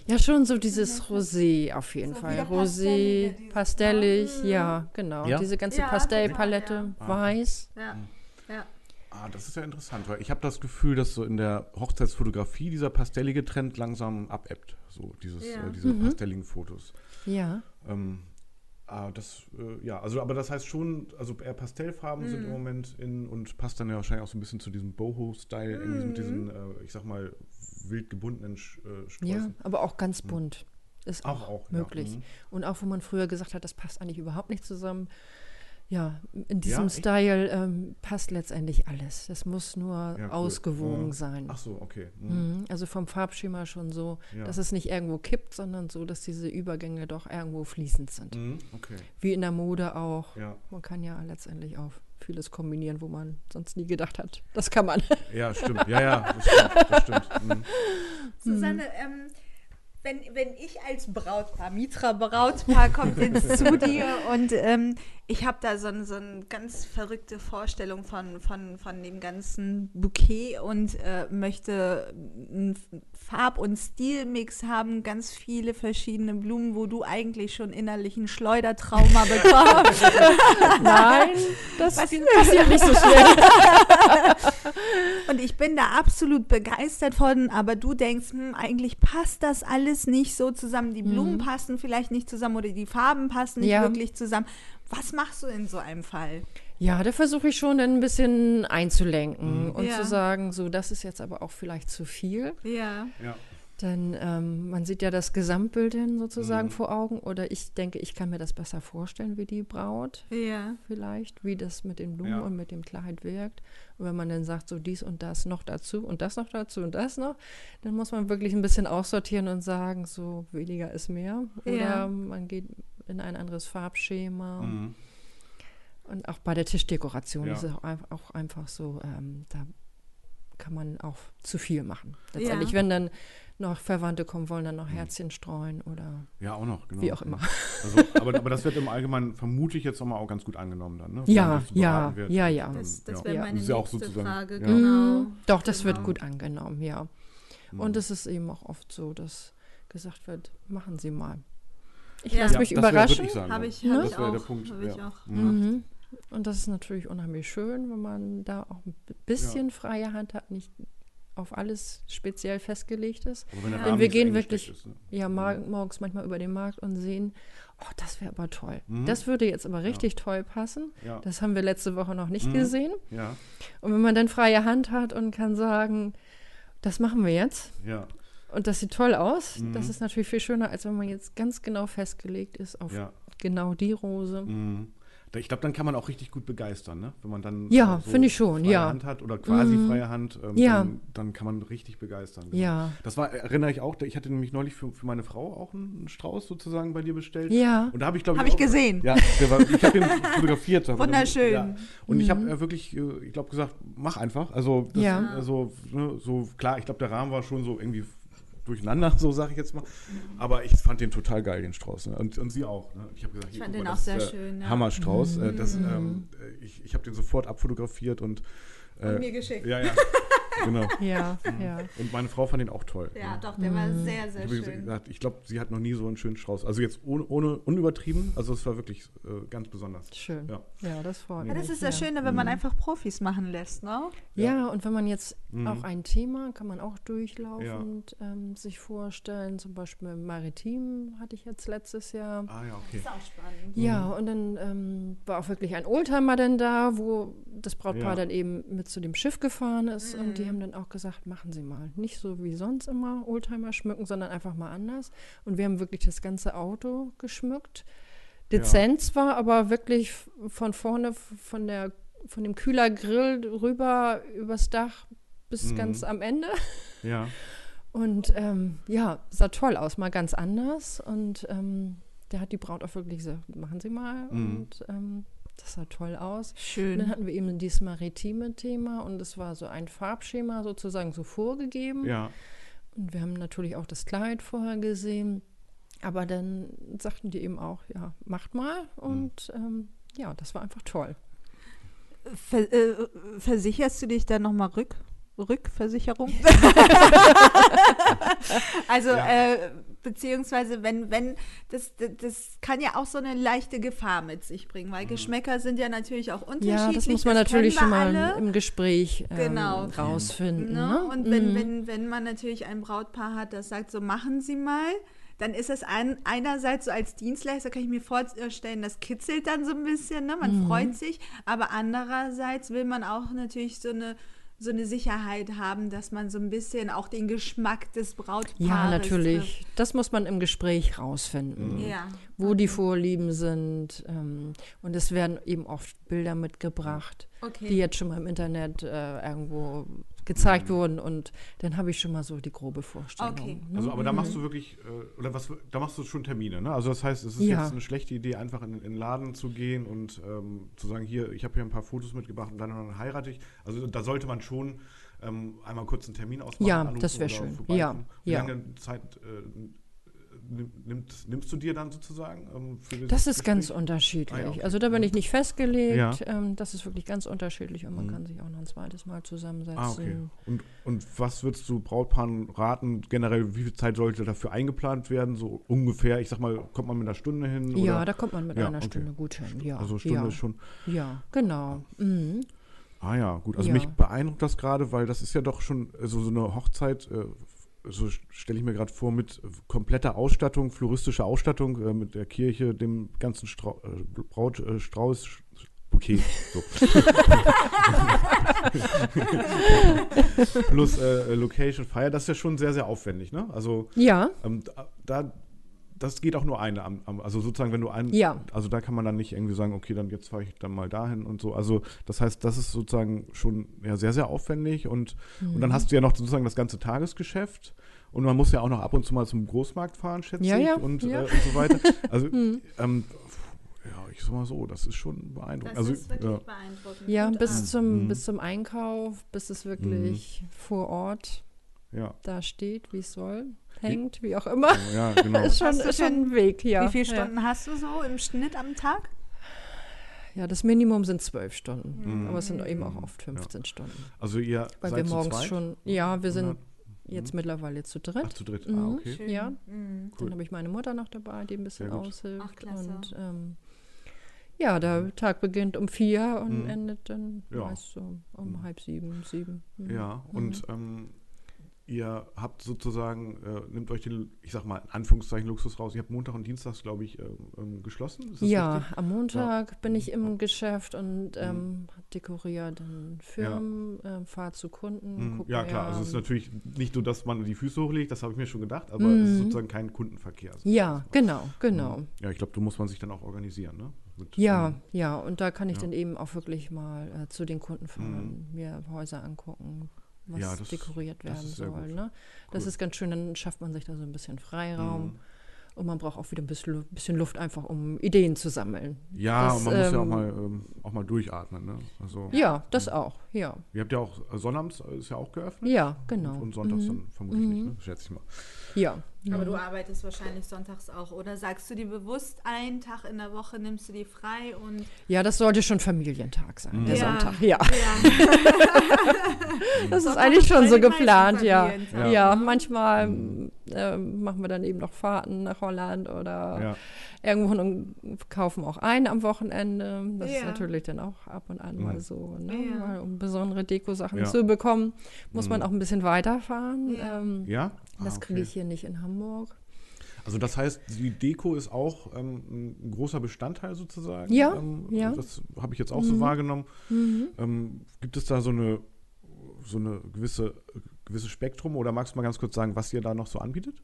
Ja, schon so dieses Rosé auf jeden So Fall. Rosé, pastellig, ja, genau. Ja? Diese ganze Ja, Pastellpalette, genau, ja. weiß. Ja, ja. Ah, das ist ja interessant, weil ich habe das Gefühl, dass so in der Hochzeitsfotografie dieser pastellige Trend langsam abebbt. So dieses, Ja. äh, diese Mhm. pastelligen Fotos. Ja. Ähm, ah, das, äh, ja, also aber das heißt schon, also eher Pastellfarben sind Mhm. im Moment in und passt dann ja wahrscheinlich auch so ein bisschen zu diesem Boho-Style, irgendwie mit Mhm. diesen, äh, ich sag mal, wild gebundenen Sch- äh, Ja, Sträußen. aber auch ganz bunt. Ist Auch, auch, auch, ja. möglich. Mhm. Und auch wo man früher gesagt hat, das passt eigentlich überhaupt nicht zusammen. Ja, in diesem Ja? Style ähm, passt letztendlich alles. Es muss nur Ja, cool. ausgewogen Ja. sein. Ach so, okay. Mhm. Mhm. Also vom Farbschema schon so, Ja. dass es nicht irgendwo kippt, sondern so, dass diese Übergänge doch irgendwo fließend sind. Mhm, okay, Wie in der Mode auch. ja. Man kann ja letztendlich auch vieles kombinieren, wo man sonst nie gedacht hat. Das kann man. Ja, stimmt. Ja, ja, das stimmt. Das stimmt. Mhm. Susanne, ähm, wenn, wenn ich als Brautpaar, Mitra Brautpaar kommt jetzt zu dir und ähm, ich habe da so, so eine ganz verrückte Vorstellung von, von, von dem ganzen Bouquet und äh, möchte einen Farb- und Stilmix haben, ganz viele verschiedene Blumen, wo du eigentlich schon innerlich ein Schleudertrauma *laughs* bekommst. Nein, das passiert nicht so schnell. *laughs* Und ich bin da absolut begeistert von, aber du denkst, hm, eigentlich passt das alles nicht so zusammen. Die Blumen passen vielleicht nicht zusammen oder die Farben passen nicht Ja. wirklich zusammen. Was machst du in so einem Fall? Ja, da versuche ich schon dann ein bisschen einzulenken Mhm. und Ja. zu sagen, so, das ist jetzt aber auch vielleicht zu viel. Ja. Ja. Denn ähm, man sieht ja das Gesamtbild dann sozusagen Mhm. vor Augen. Oder ich denke, ich kann mir das besser vorstellen, wie die Braut Ja. vielleicht, wie das mit den Blumen Ja. und mit dem Kleid wirkt. Und wenn man dann sagt, so dies und das noch dazu und das noch dazu und das noch, dann muss man wirklich ein bisschen aussortieren und sagen, so weniger ist mehr. Oder Ja. man geht in ein anderes Farbschema. Mhm. Und auch bei der Tischdekoration Ja. ist es auch einfach so, ähm, da kann man auch zu viel machen. Letztendlich, Ja. wenn dann noch Verwandte kommen wollen, dann noch Herzchen streuen oder Ja, auch noch, genau. wie auch immer. *laughs* Also, aber, aber das wird im Allgemeinen vermutlich jetzt nochmal auch ganz gut angenommen dann, ne? Ja, das ja, wird. ja, ja. Das, das ja. wäre Ja. meine Das ja auch nächste Frage. ja. Genau. Mm, Doch, das wird Genau. gut angenommen, ja. Mhm. Und es ist eben auch oft so, dass gesagt wird, machen Sie mal. Ich Ja. lasse Ja, mich das überraschen. ich sagen, Habe ja. ich, Ne? hab Das ich wäre auch. der Punkt. Hab ich auch. Mhm. Mhm. Und das ist natürlich unheimlich schön, wenn man da auch ein bisschen freie Hand hat, nicht auf alles speziell festgelegt ist. Ja. Wir gehen wirklich- ist, ne? Ja, mar- morgens manchmal über den Markt und sehen, oh, das wäre aber toll. Mhm. Das würde jetzt aber richtig toll passen. Ja. Das haben wir letzte Woche noch nicht Mhm. gesehen. Ja, Und wenn man dann freie Hand hat und kann sagen, das machen wir jetzt ja, und das sieht toll aus, Mhm. das ist natürlich viel schöner, als wenn man jetzt ganz genau festgelegt ist auf ja. genau die Rose. Mhm. Ich glaube, dann kann man auch richtig gut begeistern, ne? Wenn man dann Ja, äh, finde ich schon, freie ja. Hand hat oder quasi Mhm. freie Hand, ähm, Ja. dann, dann kann man richtig begeistern. genau. Ja, Das war, erinnere ich auch, ich hatte nämlich neulich für, für meine Frau auch einen Strauß sozusagen bei dir bestellt. ja. Und da habe ich, glaube Habe ich gesehen. Ja, der war, ich habe den *laughs* fotografiert. Wunderschön. Ja. Und ich habe äh, wirklich, äh, ich glaube, gesagt, mach einfach. Also, das, Ja. also ne, so klar, ich glaube, der Rahmen war schon so irgendwie durcheinander, *laughs* so sage ich jetzt mal. Aber ich fand den total geil, den Strauß. Ne? Und, und sie auch. Ne? Ich habe gesagt, Ich fand den mal, auch das sehr ist, schön, ja. Hammerstrauß. Äh, das, Mhm. ähm, äh, ich ich habe den sofort abfotografiert und äh, Und mir geschickt. Ja, ja. *laughs* genau. *laughs* Ja, ja. Und meine Frau fand den auch toll. Ja, ne? doch, der war sehr, Ich, sehr hab schön. gesagt, ich glaube, sie hat noch nie so einen schönen Strauß. Also jetzt ohne, ohne unübertrieben. Also es war wirklich äh, ganz besonders. Schön. Ja. Ja, das freut Ja, mich. das ist das ja. Schöne, wenn man einfach Profis machen lässt, ne? Ja, und wenn man jetzt Mhm. auch ein Thema, kann man auch durchlaufend ähm, sich vorstellen. Zum Beispiel Maritim hatte ich jetzt letztes Jahr. Ah ja, okay. Ist auch spannend. Ja, und dann ähm, war auch wirklich ein Oldtimer dann da, wo das Brautpaar Ja. dann eben mit zu dem Schiff gefahren ist. Und Mhm. Die haben dann auch gesagt, machen Sie mal. Nicht so wie sonst immer Oldtimer schmücken, sondern einfach mal anders. Und wir haben wirklich das ganze Auto geschmückt. Dezent zwar, aber wirklich von vorne, von, der, von dem Kühlergrill rüber übers Dach bis Mhm. ganz am Ende. Ja. *laughs* Und ähm, ja, sah toll aus, mal ganz anders. Und ähm, der hat die Braut auch wirklich gesagt, machen Sie mal. Mhm. Und ähm, das sah toll aus. Und dann Schön. hatten wir eben dieses maritime Thema und es war so ein Farbschema sozusagen so vorgegeben. Ja. Und wir haben natürlich auch das Kleid vorher gesehen. Aber dann sagten die eben auch, ja, macht mal. Mhm. Und ähm, ja, das war einfach toll. Ver äh, versicherst du dich dann nochmal rück? Rückversicherung? *laughs* *laughs* also, Ja. äh, beziehungsweise, wenn, wenn, das, das, das kann ja auch so eine leichte Gefahr mit sich bringen, weil Geschmäcker sind ja natürlich auch unterschiedlich. Ja, das muss man kennen natürlich schon mal alle. im Gespräch ähm, Genau. rausfinden. Ne? Ne? Und wenn, Mhm. wenn, wenn man natürlich ein Brautpaar hat, das sagt, so machen Sie mal, dann ist es ein, einerseits so als Dienstleister, kann ich mir vorstellen, das kitzelt dann so ein bisschen, ne? man Mhm. freut sich, aber andererseits will man auch natürlich so eine so eine Sicherheit haben, dass man so ein bisschen auch den Geschmack des Brautpaares Ja, natürlich. Das muss man im Gespräch rausfinden. trifft. Ja. Wo die Vorlieben sind. Ähm, und es werden eben oft Bilder mitgebracht, Okay. die jetzt schon mal im Internet äh, irgendwo gezeigt wurden. Und dann habe ich schon mal so die grobe Vorstellung. Okay. Ne? Also, aber da machst du wirklich, äh, oder was, da machst du schon Termine, ne? Also das heißt, es ist Ja. jetzt eine schlechte Idee, einfach in, in den Laden zu gehen und ähm, zu sagen, hier, ich habe hier ein paar Fotos mitgebracht und dann, dann heirate ich. Also da sollte man schon ähm, einmal kurz einen Termin ausmachen. Ja, das wär oder schön. Ja, Wie ja. lange Zeit äh, nimmt, nimmst du dir dann sozusagen? Ähm, Das ist ganz Gespräch? unterschiedlich. Ah ja, okay. Also da bin ich nicht festgelegt. Ja. Ähm, das ist wirklich ganz unterschiedlich und man Mhm. kann sich auch noch ein zweites Mal zusammensetzen. Ah, okay. Und, und was würdest du Brautpaaren raten? Generell, wie viel Zeit sollte dafür eingeplant werden? So ungefähr, ich sag mal, kommt man mit einer Stunde hin? Ja, oder? da kommt man mit Ja, einer okay. Stunde gut hin. Ja, Also Stunde ist schon. ja, genau. Mhm. Ah ja, gut. Also mich beeindruckt das gerade, weil das ist ja doch schon äh, so, so eine Hochzeit, äh, so stelle ich mir gerade vor, mit kompletter Ausstattung, floristischer Ausstattung, äh, mit der Kirche, dem ganzen Strau äh, Braut, äh, Bouquet. So. *laughs* Plus äh, Location, Feier, das ist ja schon sehr, sehr aufwendig, ne? Also Ja, ähm, da, das geht auch nur eine, am, am, also sozusagen, wenn du einen, Ja. also da kann man dann nicht irgendwie sagen, okay, dann jetzt fahre ich dann mal dahin und so. Also das heißt, das ist sozusagen schon ja, sehr, sehr aufwendig und, und Mhm. dann hast du ja noch sozusagen das ganze Tagesgeschäft und man muss ja auch noch ab und zu mal zum Großmarkt fahren, schätze Ja, ich, ja, und, ja. Äh, und so weiter. *laughs* Also Mhm. ähm, ja, ich sag mal so, das ist schon beeindruckend. Das also, ist wirklich ja. beeindruckend. ja, bis ab. zum, Mhm. bis zum Einkauf, bis es wirklich vor Ort ja, da steht, wie es soll, hängt, wie auch immer. ja, genau. *laughs* ist schon, ist schon ein Weg, ja. Wie viele ja. Stunden hast du so im Schnitt am Tag? Ja, das Minimum sind zwölf Stunden, Mhm. aber es sind eben auch oft 15 Stunden. Also ihr Weil seid wir zu morgens zweit? schon, ja, wir sind Oder? jetzt mittlerweile zu Ach, dritt. zu dritt. Ah, Mhm. okay. Schön. Ja. Mhm. Dann habe ich meine Mutter noch dabei, die ein bisschen aushilft. Ach. Und ähm, ja, der Tag beginnt um vier und Mhm. endet dann Ja. meist so um Mhm. halb sieben, sieben. Mhm. Ja, Mhm. und ähm, ihr habt sozusagen, äh, nimmt euch den, ich sag mal, in Anführungszeichen Luxus raus. Ihr habt Montag und Dienstags, glaube ich, ähm, ähm, geschlossen. Ja, richtig? am Montag bin ich im Geschäft und ähm, dekoriere dann Firmen, ähm, fahre zu Kunden. Mhm. Ja, klar. Also es ist natürlich nicht so, dass man die Füße hochlegt, das habe ich mir schon gedacht, aber es ist Mhm. sozusagen kein Kundenverkehr. Ja, genau, genau. Ja, ich glaube, da muss man sich dann auch organisieren, ne? Mit, Ja, ähm, ja, und da kann ich Ja. dann eben auch wirklich mal äh, zu den Kunden fahren, mir Häuser angucken, was Ja, das- dekoriert das werden sehr soll. Ne? Das Cool. ist ganz schön, dann schafft man sich da so ein bisschen Freiraum. Mhm. Und man braucht auch wieder ein bisschen, bisschen Luft, einfach um Ideen zu sammeln. Ja, Das, und man muss ja auch ähm, mal, ähm, auch mal durchatmen. Ne? Also, Ja, das auch, ja. Ihr habt ja auch, äh, Sonnabends ist ja auch geöffnet. Ja, genau. Und, und sonntags dann vermutlich nicht, ne? schätze ich mal. Ja. Aber du arbeitest wahrscheinlich sonntags auch, oder sagst du dir bewusst, einen Tag in der Woche nimmst du die frei und Ja, das sollte schon Familientag sein, der Ja. Sonntag. Ja, ja, *laughs* das ist eigentlich schon so geplant, ja. Familientag, Ja, ne? manchmal ähm, machen wir dann eben noch Fahrten nach Holland oder Ja. irgendwo und kaufen auch ein am Wochenende. Das ist Ja. natürlich dann auch ab und an mal so. Ne? Ja. Weil, um besondere Dekosachen Ja. zu bekommen, muss Mhm. man auch ein bisschen weiterfahren. Ja. Ähm, Ja? das Ah, kriege okay. ich hier nicht in Hamburg. Also das heißt, die Deko ist auch ähm, ein großer Bestandteil sozusagen. Ja, ähm, ja. Das habe ich jetzt auch so wahrgenommen. Mhm. Ähm, gibt es da so eine so eine gewisse gewisse Spektrum oder magst du mal ganz kurz sagen, was ihr da noch so anbietet?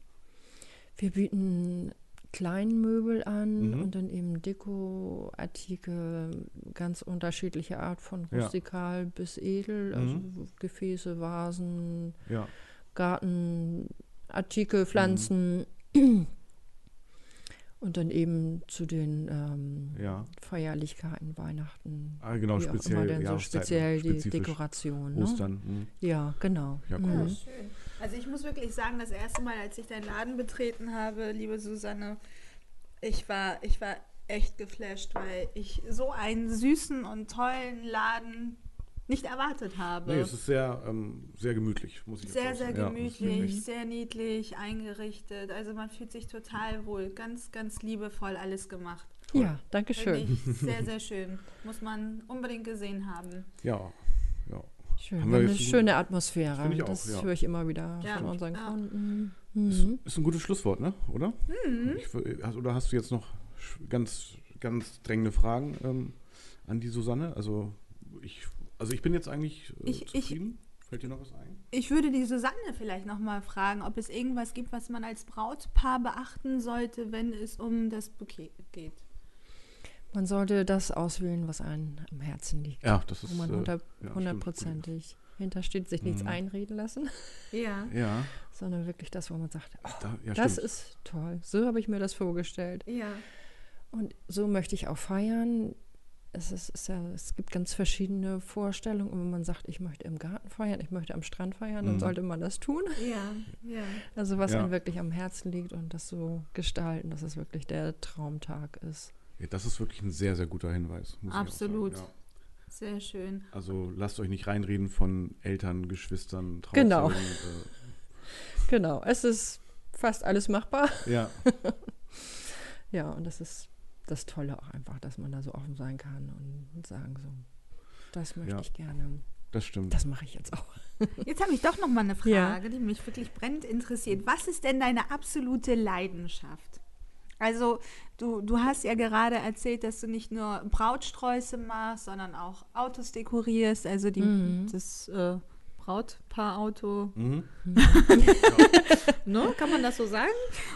Wir bieten Kleinmöbel an Mhm. und dann eben Dekoartikel, ganz unterschiedliche Art von Ja. rustikal bis edel, also Mhm. Gefäße, Vasen, Ja. Gartenartikel, Pflanzen. *clears throat* Und dann eben zu den ähm, Ja. Feierlichkeiten, Weihnachten. Ah, genau, wie auch speziell immer denn so speziell die. Dekoration. Ne? Ostern. mhm. Ja, genau. Ja, cool. Mhm. Schön. Also ich muss wirklich sagen, das erste Mal, als ich deinen Laden betreten habe, liebe Susanne, ich war, ich war echt geflasht, weil ich so einen süßen und tollen Laden nicht erwartet habe. Nee, es ist sehr, ähm, sehr gemütlich, muss ich sehr, auch sehr sagen. Ja, gemütlich, ist *laughs* sehr niedlich eingerichtet. Also man fühlt sich total wohl. Ganz, ganz liebevoll alles gemacht. Ja, danke schön. ich sehr, sehr *laughs* schön. Muss man unbedingt gesehen haben. Ja, ja. Schön. Haben Wir eine schöne Atmosphäre. Ich auch, das ja. höre ich immer wieder Ja. von unseren Ja. Kunden. Ist, Mhm. ist ein gutes Schlusswort, ne? Oder? Ich, wür- hast, oder hast du jetzt noch ganz, ganz drängende Fragen ähm, an die Susanne? Also ich, also ich bin jetzt eigentlich äh, Ich- ich- zufrieden. Fällt dir noch was ein? Ich würde die Susanne vielleicht nochmal fragen, ob es irgendwas gibt, was man als Brautpaar beachten sollte, wenn es um das Bouquet geht. Man sollte das auswählen, was einem am Herzen liegt. Ja, das ist wo man äh, hunder- ja, stimmt. hundertprozentig hintersteht, sich nichts Mhm. einreden lassen, Ja. Ja, sondern wirklich das, wo man sagt, oh, da, ja das stimmt. ist toll. So habe ich mir das vorgestellt. Ja. Und so möchte ich auch feiern. Es, ist, ist ja, es gibt ganz verschiedene Vorstellungen. Und wenn man sagt, ich möchte im Garten feiern, ich möchte am Strand feiern, dann Mhm. sollte man das tun. Ja. Ja. Also was Ja. einem wirklich am Herzen liegt und das so gestalten, dass es wirklich der Traumtag ist. ja, das ist wirklich ein sehr, sehr guter Hinweis. Muss Absolut. Ich auch sagen. Sehr schön. ja. Also lasst euch nicht reinreden von Eltern, Geschwistern, Genau. Trauzeugen, Genau, es ist fast alles machbar. Äh, ja, *laughs* Ja, und das ist das Tolle auch einfach, dass man da so offen sein kann und sagen so, das möchte Ja. ich gerne, das stimmt. das mache ich jetzt auch. *laughs* Jetzt habe ich doch noch mal eine Frage, Ja. die mich wirklich brennend interessiert. Was ist denn deine absolute Leidenschaft? Also, du, du hast ja gerade erzählt, dass du nicht nur Brautsträuße machst, sondern auch Autos dekorierst, also die, Mhm. das äh, Brautpaarauto. mhm. *laughs* Ne? Kann man das so sagen?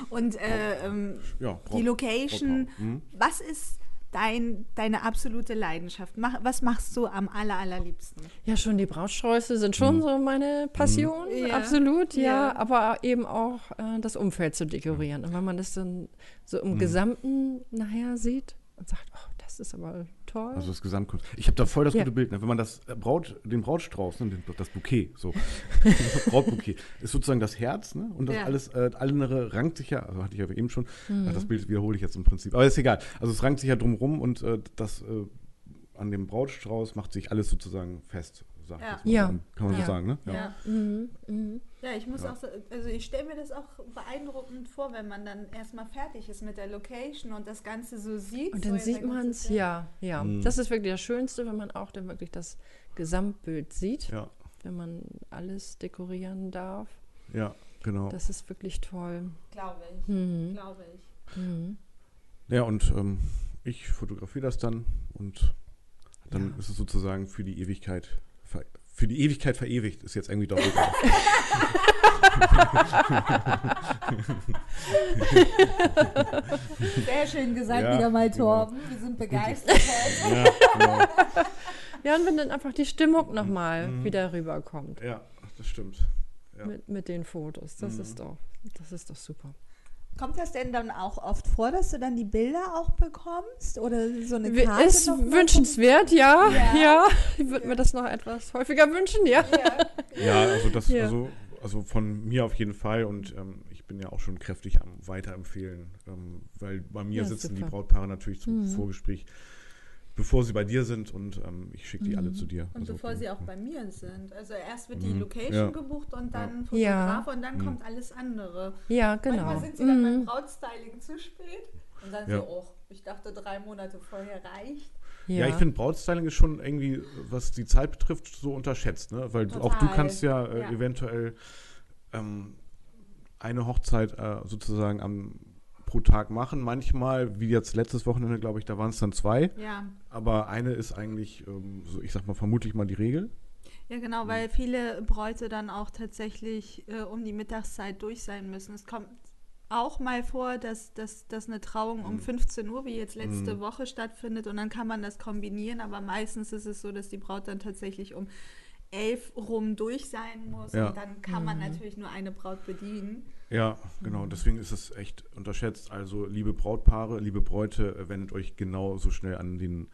Und äh, ähm, ja, die Braut- Location. Brautpaar. Mhm. Was ist dein, deine absolute Leidenschaft? Mach, was machst du am aller, allerliebsten? Ja, schon die Brautsträuße sind schon Mhm. so meine Passion, Ja. absolut, ja, Ja. aber eben auch äh, das Umfeld zu dekorieren. Und wenn man das dann so im Mhm. Gesamten nachher sieht und sagt, oh, das ist aber toll. Also das Gesamtkunst. Ich habe da voll das Ja. gute Bild. Ne? Wenn man das äh, Braut, den Brautstrauß, ne? das Bouquet, so das *laughs* Brautbouquet, ist sozusagen das Herz, ne? Und das Ja. alles, äh, andere rankt sich ja, also hatte ich ja eben schon, Mhm. das Bild wiederhole ich jetzt im Prinzip. Aber ist egal. Also es rankt sich ja drumrum und äh, das äh, an dem Brautstrauß macht sich alles sozusagen fest, sag ich Ja. Ja. Kann man Ja. so sagen, ne? Ja. Mhm, mhm. Ja, ich muss Ja. auch so, also ich stelle mir das auch beeindruckend vor, wenn man dann erstmal fertig ist mit der Location und das Ganze so sieht. Und so dann der sieht man es, ja, ja. Mhm. Das ist wirklich das Schönste, wenn man auch dann wirklich das Gesamtbild sieht, Ja, wenn man alles dekorieren darf. ja, genau. Das ist wirklich toll. Glaube ich, Mhm. glaube ich. Mhm. Ja, und ähm, ich fotografiere das dann und dann Ja. ist es sozusagen für die Ewigkeit, für die Ewigkeit verewigt, ist jetzt irgendwie doppelt. *laughs* Sehr schön gesagt Ja, wieder mal, genau. Torben. Wir sind begeistert ja, *laughs* genau. Ja, und wenn dann einfach die Stimmung nochmal Mhm. wieder rüberkommt Ja, das stimmt. Ja. mit, mit den Fotos. Das Mhm. ist doch, das ist doch super. Kommt das denn dann auch oft vor, dass du dann die Bilder auch bekommst? Oder so eine Karte Ist wünschenswert, ja. Ja. Ja. Ich würde mir das noch etwas häufiger wünschen, ja. Ja. Ja, also das, Ja. also, also von mir auf jeden Fall und ähm, ich bin ja auch schon kräftig am Weiterempfehlen, ähm, weil bei mir Ja, sitzen die super. Brautpaare natürlich zum Mhm. Vorgespräch, bevor sie bei dir sind und ähm, ich schicke die alle Mhm. zu dir. Und Also, bevor sie auch ja. bei mir sind. Also erst wird die Mhm. Location Ja. gebucht und dann Ja. Fotograf und dann Mhm. kommt alles andere. Ja, genau. Manchmal sind sie dann beim Mhm. Brautstyling zu spät und dann Ja. so, oh, ich dachte drei Monate vorher reicht. Ja, ich finde Brautstyling ist schon irgendwie, was die Zeit betrifft, so unterschätzt, ne? Weil du- auch du Total. kannst ja, äh, Ja. eventuell ähm, eine Hochzeit äh, sozusagen am pro Tag machen. Manchmal, wie jetzt letztes Wochenende, glaube ich, da waren es dann zwei. Ja. Aber eine ist eigentlich, ähm, so, ich sag mal, vermutlich mal die Regel. Ja, genau, Mhm. weil viele Bräute dann auch tatsächlich äh, um die Mittagszeit durch sein müssen. Es kommt auch mal vor, dass, dass, dass eine Trauung um Mhm. 15 Uhr, wie jetzt letzte Mhm. Woche stattfindet, und dann kann man das kombinieren, aber meistens ist es so, dass die Braut dann tatsächlich um 11 rum durch sein muss Ja. und dann kann man natürlich nur eine Braut bedienen. Ja, genau. Deswegen ist es echt unterschätzt. Also, liebe Brautpaare, liebe Bräute, äh, wendet euch genauso schnell an den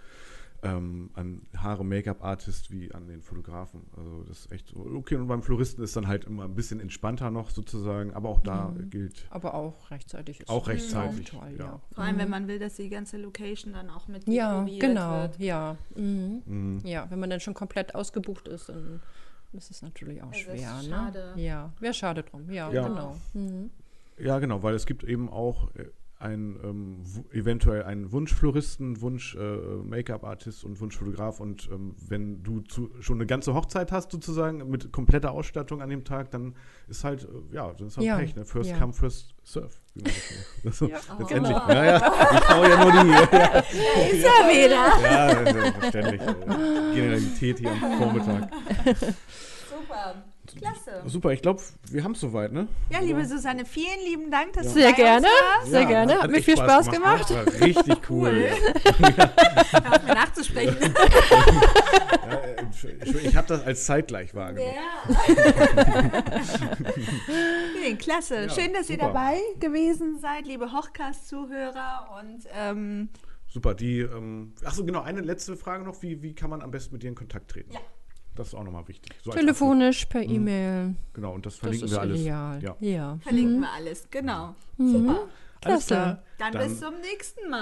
ähm, an Haare Make-up-Artist wie an den Fotografen. Also das ist echt so. Okay, und beim Floristen ist dann halt immer ein bisschen entspannter noch sozusagen, aber auch da Mhm. gilt Aber auch rechtzeitig ist Auch rechtzeitig, Toll, ja. ja. Vor allem, wenn Mhm. man will, dass die ganze Location dann auch mit Ja, dekoriert genau. wird. Ja. Mhm. Mhm. Ja, wenn man dann schon komplett ausgebucht ist, dann ist es natürlich auch Also das schwer. ist Ne? schade. Ja, wäre schade drum. Ja, Ja. genau. Mhm. Ja, genau, weil es gibt eben auch äh, ein, ähm, eventuell einen Wunschfloristen, Wunsch äh, Make-up-Artist und Wunschfotograf und ähm, wenn du zu, schon eine ganze Hochzeit hast sozusagen mit kompletter Ausstattung an dem Tag, dann ist halt, äh, ja, das ist halt Ja, Pech, ne? First ja. come, first serve. wie man das so- Ja, Letztendlich. genau. Ja, ja, ich hau ja nur die *laughs* ja, ist er wieder. ja, selbstverständlich. Äh, Generalität hier am Vormittag. Super. Klasse. Super, ich glaube, wir haben es soweit, ne? Ja, liebe Susanne, vielen lieben Dank, dass Ja. du Sehr bei gerne. uns warst. Sehr gerne. Hat mir echt viel Spaß gemacht. War richtig *laughs* cool. Cool. Ja. Hör mir nachzusprechen. *laughs* Ja, äh, ich habe das als zeitgleich wahrgenommen. Ja. *laughs* nee, klasse. Ja, Schön, dass ihr super. dabei gewesen seid, liebe Hochcast-Zuhörer. Und ähm, Super, die, ähm, achso, genau, eine letzte Frage noch. Wie, wie kann man am besten mit dir in Kontakt treten? Ja. Das ist auch nochmal wichtig. So Telefonisch, per E-Mail. Abschluss. Genau, und das Das verlinken ist wir alles. ideal. Ja. ja. verlinken wir alles. Genau. Mhm. Super. Alles Klasse. klar. Dann, Dann- bis zum nächsten Mal.